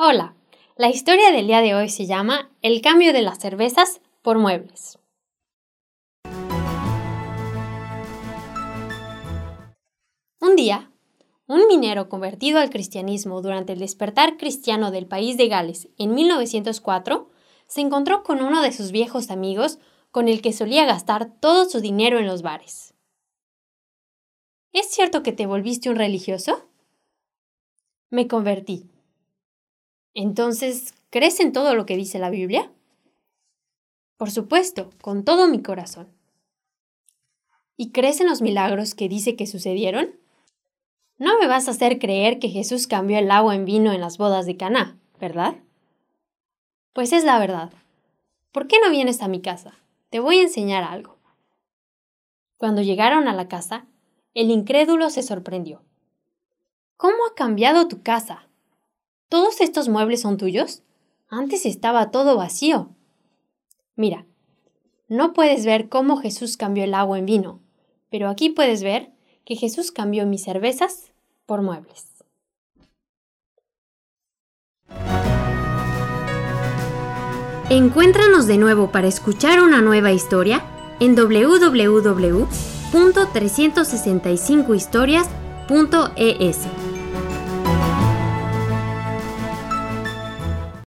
Hola, la historia del día de hoy se llama El cambio de las cervezas por muebles. Un día, un minero convertido al cristianismo durante el despertar cristiano del país de Gales en 1904 se encontró con uno de sus viejos amigos con el que solía gastar todo su dinero en los bares. ¿Es cierto que te volviste un religioso? Me convertí, entonces, ¿crees en todo lo que dice la Biblia? Por supuesto, con todo mi corazón. ¿Y crees en los milagros que dice que sucedieron? No me vas a hacer creer que Jesús cambió el agua en vino en las bodas de Caná, ¿verdad? Pues es la verdad. ¿Por qué no vienes a mi casa? Te voy a enseñar algo. Cuando llegaron a la casa, el incrédulo se sorprendió. ¿Cómo ha cambiado tu casa? ¿Todos estos muebles son tuyos? Antes estaba todo vacío. Mira, no puedes ver cómo Jesús cambió el agua en vino, pero aquí puedes ver que Jesús cambió mis cervezas por muebles. Encuéntranos de nuevo para escuchar una nueva historia en www.365historias.es.